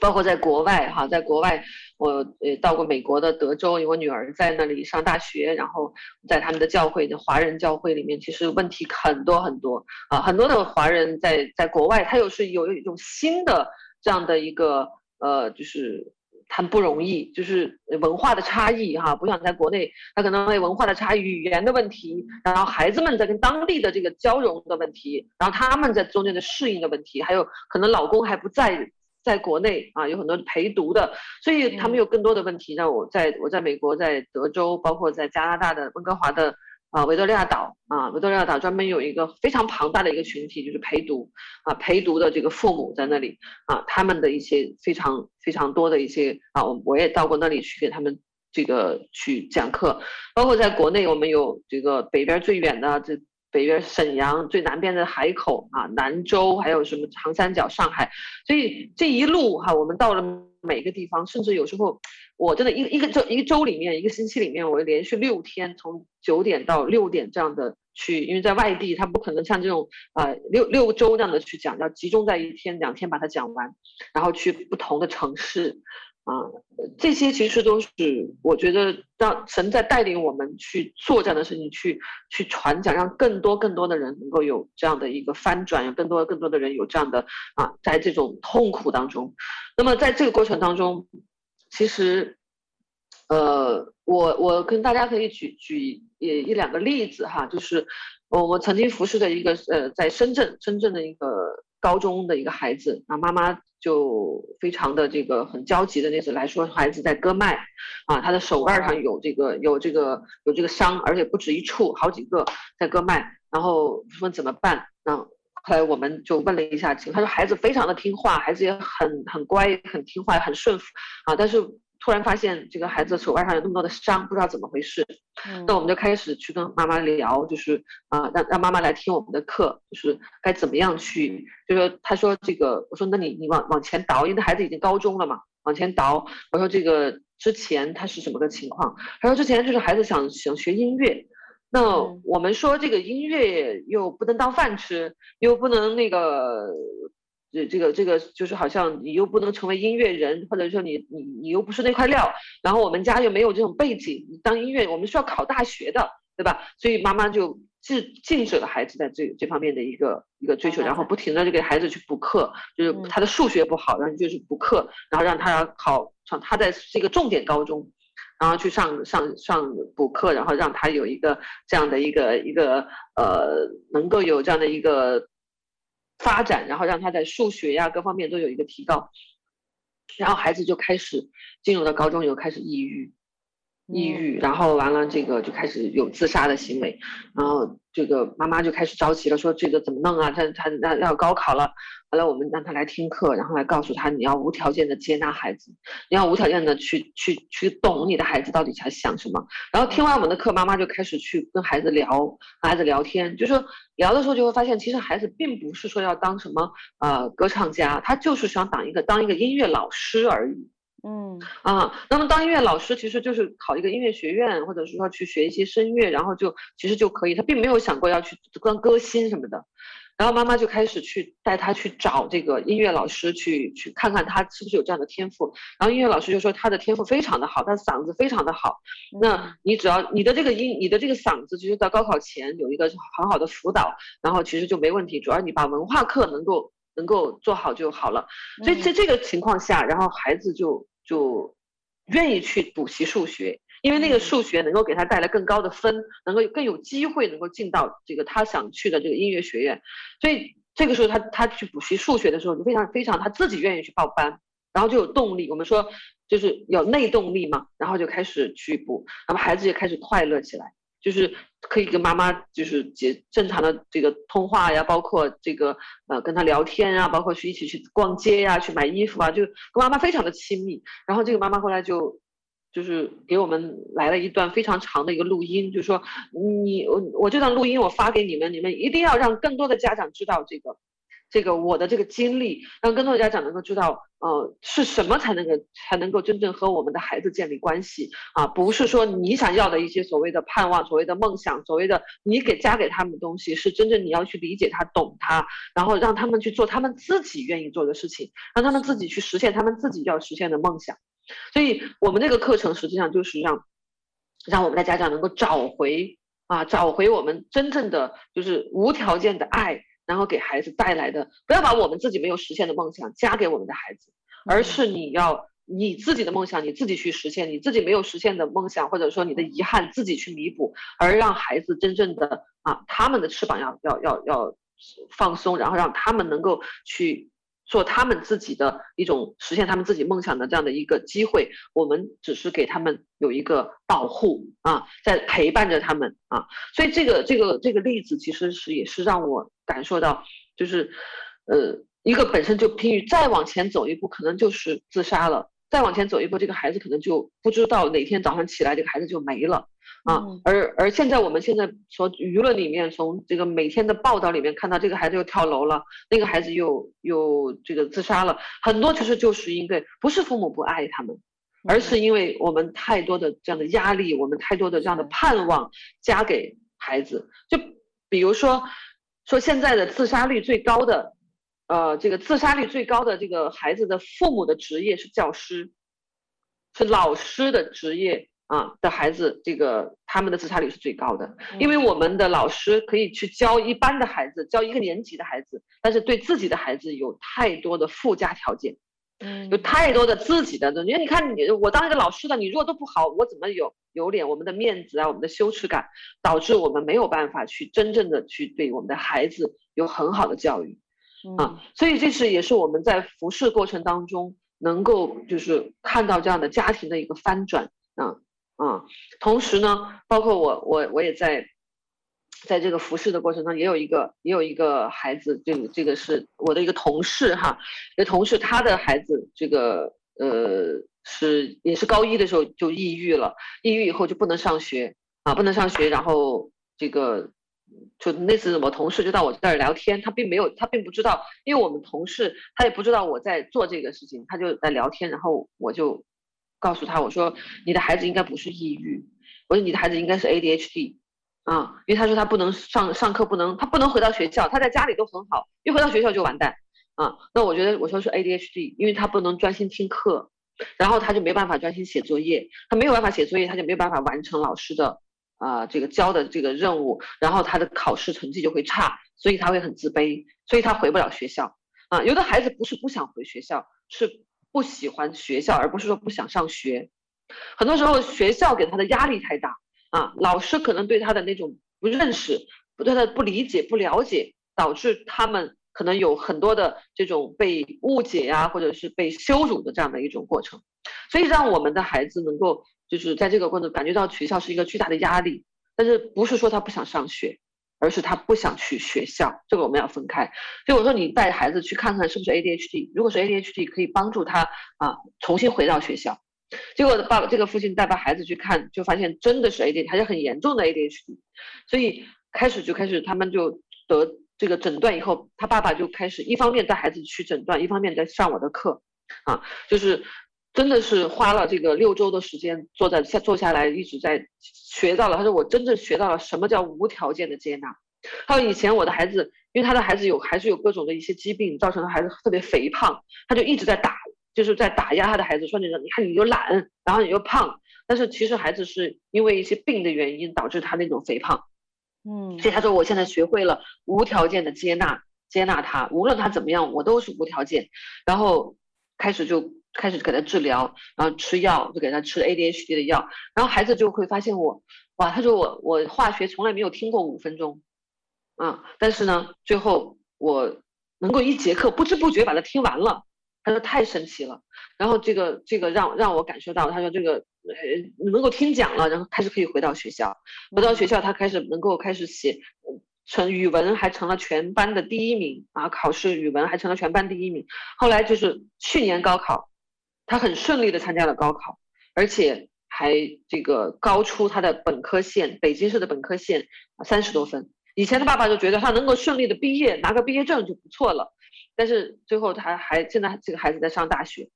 包括在国外哈，在国外我呃到过美国的德州，有我女儿在那里上大学，然后在他们的教会的华人教会里面，其实问题很多很多啊，很多的华人在在国外，他又是有一种新的。这样的一个呃，就是很不容易，就是文化的差异哈，不像在国内，他可能会文化的差异、语言的问题，然后孩子们在跟当地的这个交融的问题，然后他们在中间的适应的问题，还有可能老公还不在在国内啊，有很多陪读的，所以他们有更多的问题。让我在我在美国，在德州，包括在加拿大的温哥华的。啊，维多利亚岛啊，维多利亚岛专门有一个非常庞大的一个群体，就是陪读啊，陪读的这个父母在那里啊，他们的一些非常非常多的一些啊，我我也到过那里去给他们这个去讲课，包括在国内，我们有这个北边最远的这北边沈阳，最南边的海口啊，兰州，还有什么长三角、上海，所以这一路哈、我们到了。每个地方，甚至有时候，我真的一个一个周一个周里面，一个星期里面，我连续六天从九点到六点这样的去，因为在外地，他不可能像这种啊、呃、六六周这样的去讲，要集中在一天两天把它讲完，然后去不同的城市。啊，这些其实都是我觉得让神在带领我们去做这样的事情，去去传讲，让更多更多的人能够有这样的一个翻转，有更多更多的人有这样的啊，在这种痛苦当中。那么在这个过程当中，其实，呃，我我跟大家可以举举一一两个例子哈，就是我我曾经服侍的一个呃，在深圳深圳的一个高中的一个孩子，啊，妈妈。就非常的这个很焦急的那次来说，孩子在割脉，啊，他的手腕上有这个有这个有这个伤，而且不止一处，好几个在割脉。然后问怎么办？然后后来我们就问了一下，他说孩子非常的听话，孩子也很很乖，很听话，很顺服，啊，但是。突然发现这个孩子手腕上有那么多的伤，不知道怎么回事。嗯、那我们就开始去跟妈妈聊，就是啊、呃，让让妈妈来听我们的课，就是该怎么样去。就说他说这个，我说那你你往往前倒，因为孩子已经高中了嘛，往前倒。我说这个之前他是什么个情况？他说之前就是孩子想想学音乐，那我们说这个音乐又不能当饭吃，又不能那个。这这个这个就是好像你又不能成为音乐人，或者说你你你又不是那块料，然后我们家又没有这种背景，当音乐我们需要考大学的，对吧？所以妈妈就禁禁止了孩子在这这方面的一个一个追求，然后不停的就给孩子去补课，就是他的数学不好，然后就是补课，然后让他考上他在这个重点高中，然后去上上上补课，然后让他有一个这样的一个一个呃能够有这样的一个。发展，然后让他在数学呀各方面都有一个提高。然后孩子就开始进入到高中以后开始抑郁。抑郁，然后完了，这个就开始有自杀的行为，然后这个妈妈就开始着急了，说这个怎么弄啊？他他那要高考了，后来我们让他来听课，然后来告诉他，你要无条件的接纳孩子，你要无条件的去去去懂你的孩子到底在想什么。然后听完我们的课，妈妈就开始去跟孩子聊，和孩子聊天，就说聊的时候就会发现，其实孩子并不是说要当什么呃歌唱家，他就是想当一个当一个音乐老师而已。嗯啊，那么当音乐老师其实就是考一个音乐学院，或者是说去学一些声乐，然后就其实就可以。他并没有想过要去当歌星什么的。然后妈妈就开始去带他去找这个音乐老师去，去去看看他是不是有这样的天赋。然后音乐老师就说他的天赋非常的好，他的嗓子非常的好。那你只要你的这个音，你的这个嗓子，其实在高考前有一个很好的辅导，然后其实就没问题。主要你把文化课能够能够做好就好了。所以在这个情况下，然后孩子就。就愿意去补习数学，因为那个数学能够给他带来更高的分，能够更有机会能够进到这个他想去的这个音乐学院。所以这个时候他他去补习数学的时候就非常非常他自己愿意去报班，然后就有动力。我们说就是有内动力嘛，然后就开始去补，那么孩子就开始快乐起来。就是可以跟妈妈就是接正常的这个通话呀，包括这个呃跟她聊天啊，包括去一起去逛街呀，去买衣服啊，就跟妈妈非常的亲密。然后这个妈妈后来就就是给我们来了一段非常长的一个录音，就说你我我这段录音我发给你们，你们一定要让更多的家长知道这个。这个我的这个经历，让更多的家长能够知道，呃，是什么才能够才能够真正和我们的孩子建立关系啊？不是说你想要的一些所谓的盼望、所谓的梦想、所谓的你给加给他们的东西，是真正你要去理解他、懂他，然后让他们去做他们自己愿意做的事情，让他们自己去实现他们自己要实现的梦想。所以，我们这个课程实际上就是让让我们的家长能够找回啊，找回我们真正的就是无条件的爱。然后给孩子带来的，不要把我们自己没有实现的梦想加给我们的孩子，而是你要你自己的梦想你自己去实现，你自己没有实现的梦想或者说你的遗憾自己去弥补，而让孩子真正的啊，他们的翅膀要要要要放松，然后让他们能够去。做他们自己的一种实现他们自己梦想的这样的一个机会，我们只是给他们有一个保护啊，在陪伴着他们啊，所以这个这个这个例子其实是也是让我感受到，就是，呃，一个本身就疲于再往前走一步，可能就是自杀了。再往前走一步，这个孩子可能就不知道哪天早上起来，这个孩子就没了啊。而而现在我们现在从舆论里面，从这个每天的报道里面看到，这个孩子又跳楼了，那个孩子又又这个自杀了，很多其实就是因为不是父母不爱他们，而是因为我们太多的这样的压力，我们太多的这样的盼望加给孩子。就比如说，说现在的自杀率最高的。呃，这个自杀率最高的这个孩子的父母的职业是教师，是老师的职业啊的孩子，这个他们的自杀率是最高的，因为我们的老师可以去教一般的孩子，教一个年级的孩子，但是对自己的孩子有太多的附加条件，嗯，有太多的自己的东西。因为你看你，我当一个老师的，你如果都不好，我怎么有有脸？我们的面子啊，我们的羞耻感，导致我们没有办法去真正的去对我们的孩子有很好的教育。啊，所以这是也是我们在服侍过程当中能够就是看到这样的家庭的一个翻转啊啊，同时呢，包括我我我也在在这个服侍的过程中也有一个也有一个孩子，这个这个是我的一个同事哈，一个同事他的孩子这个呃是也是高一的时候就抑郁了，抑郁以后就不能上学啊，不能上学，然后这个。就那次我同事就到我这儿聊天，他并没有，他并不知道，因为我们同事他也不知道我在做这个事情，他就在聊天，然后我就告诉他，我说你的孩子应该不是抑郁，我说你的孩子应该是 ADHD 啊，因为他说他不能上上课，不能他不能回到学校，他在家里都很好，一回到学校就完蛋啊。那我觉得我说是 ADHD，因为他不能专心听课，然后他就没办法专心写作业，他没有办法写作业，他就没有办法完成老师的。啊、这个教的这个任务，然后他的考试成绩就会差，所以他会很自卑，所以他回不了学校。啊，有的孩子不是不想回学校，是不喜欢学校，而不是说不想上学。很多时候学校给他的压力太大，啊，老师可能对他的那种不认识、不对他的不理解、不了解，导致他们可能有很多的这种被误解呀、或者是被羞辱的这样的一种过程，所以让我们的孩子能够就是在这个过程感觉到学校是一个巨大的压力，但是不是说他不想上学，而是他不想去学校，这个我们要分开。所以我说你带孩子去看看是不是 ADHD，如果是 ADHD，可以帮助他啊重新回到学校。结果爸爸这个父亲带把孩子去看，就发现真的是 ADHD，还是很严重的 ADHD，所以开始就开始他们就得。这个诊断以后，他爸爸就开始一方面带孩子去诊断，一方面在上我的课，啊，就是真的是花了这个六周的时间坐在下坐下来，一直在学到了。他说我真正学到了什么叫无条件的接纳。还有以前我的孩子，因为他的孩子有还是有各种的一些疾病，造成了孩子特别肥胖，他就一直在打，就是在打压他的孩子，说你你看你又懒，然后你又胖，但是其实孩子是因为一些病的原因导致他那种肥胖。嗯，所以他说我现在学会了无条件的接纳，接纳他，无论他怎么样，我都是无条件。然后开始就开始给他治疗，然后吃药，就给他吃 ADHD 的药。然后孩子就会发现我，哇，他说我我化学从来没有听过五分钟，啊，但是呢，最后我能够一节课不知不觉把它听完了。他说太神奇了，然后这个这个让让我感受到，他说这个呃能够听讲了，然后开始可以回到学校，回到学校他开始能够开始写，成语文还成了全班的第一名啊，考试语文还成了全班第一名。后来就是去年高考，他很顺利的参加了高考，而且还这个高出他的本科线，北京市的本科线三十多分。以前的爸爸就觉得他能够顺利的毕业，拿个毕业证就不错了。但是最后他还现在这个孩子在上大学，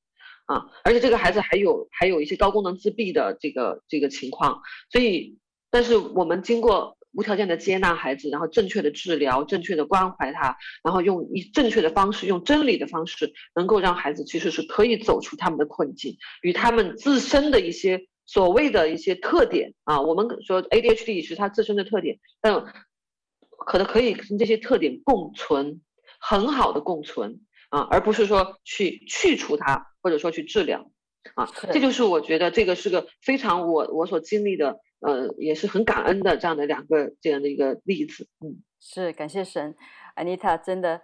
啊，而且这个孩子还有还有一些高功能自闭的这个这个情况，所以，但是我们经过无条件的接纳孩子，然后正确的治疗，正确的关怀他，然后用以正确的方式，用真理的方式，能够让孩子其实是可以走出他们的困境，与他们自身的一些所谓的一些特点啊，我们说 ADHD 是他自身的特点，但可能可以跟这些特点共存。很好的共存啊，而不是说去去除它，或者说去治疗啊，这就是我觉得这个是个非常我我所经历的，呃，也是很感恩的这样的两个这样的一个例子。嗯，是感谢神，Anita 真的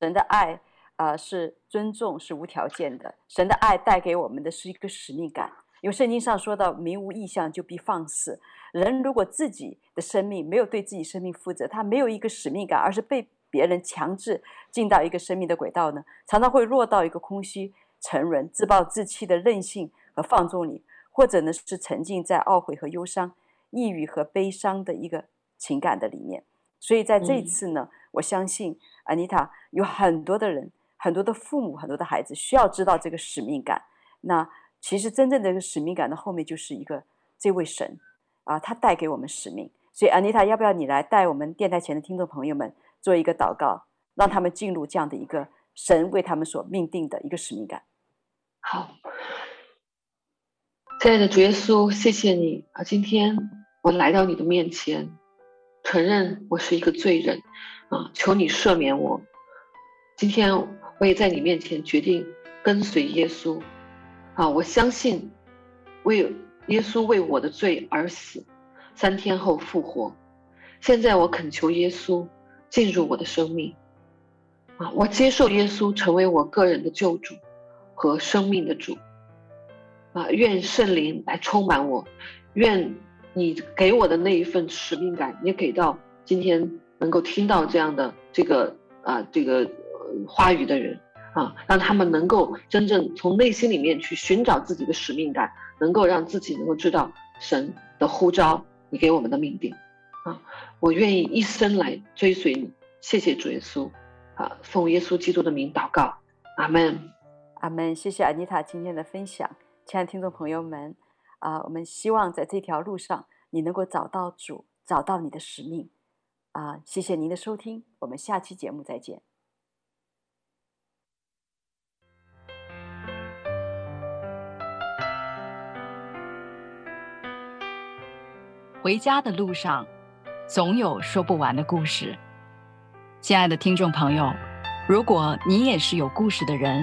神的爱啊，呃，是尊重，是无条件的。神的爱带给我们的是一个使命感，因为圣经上说到“民无异象，就必放肆”。人如果自己的生命没有对自己生命负责，他没有一个使命感，而是被。别人强制进到一个生命的轨道呢，常常会落到一个空虚、沉沦、自暴自弃的任性和放纵里，或者呢是沉浸在懊悔和忧伤、抑郁和悲伤的一个情感的里面。所以在这一次呢，嗯、我相信安妮塔有很多的人、很多的父母、很多的孩子需要知道这个使命感。那其实真正的这个使命感的后面就是一个这位神啊，他带给我们使命。所以安妮塔，要不要你来带我们电台前的听众朋友们？做一个祷告，让他们进入这样的一个神为他们所命定的一个使命感。好，亲爱的主耶稣，谢谢你啊！今天我来到你的面前，承认我是一个罪人啊，求你赦免我。今天我也在你面前决定跟随耶稣啊！我相信为耶稣为我的罪而死，三天后复活。现在我恳求耶稣。进入我的生命，啊，我接受耶稣成为我个人的救主和生命的主，啊，愿圣灵来充满我，愿你给我的那一份使命感也给到今天能够听到这样的这个啊这个话语的人，啊，让他们能够真正从内心里面去寻找自己的使命感，能够让自己能够知道神的呼召，你给我们的命定。啊，我愿意一生来追随你，谢谢主耶稣，啊，奉耶稣基督的名祷告，阿门，阿门。谢谢安妮塔今天的分享，亲爱的听众朋友们，啊，我们希望在这条路上你能够找到主，找到你的使命，啊，谢谢您的收听，我们下期节目再见。回家的路上。总有说不完的故事，亲爱的听众朋友，如果你也是有故事的人，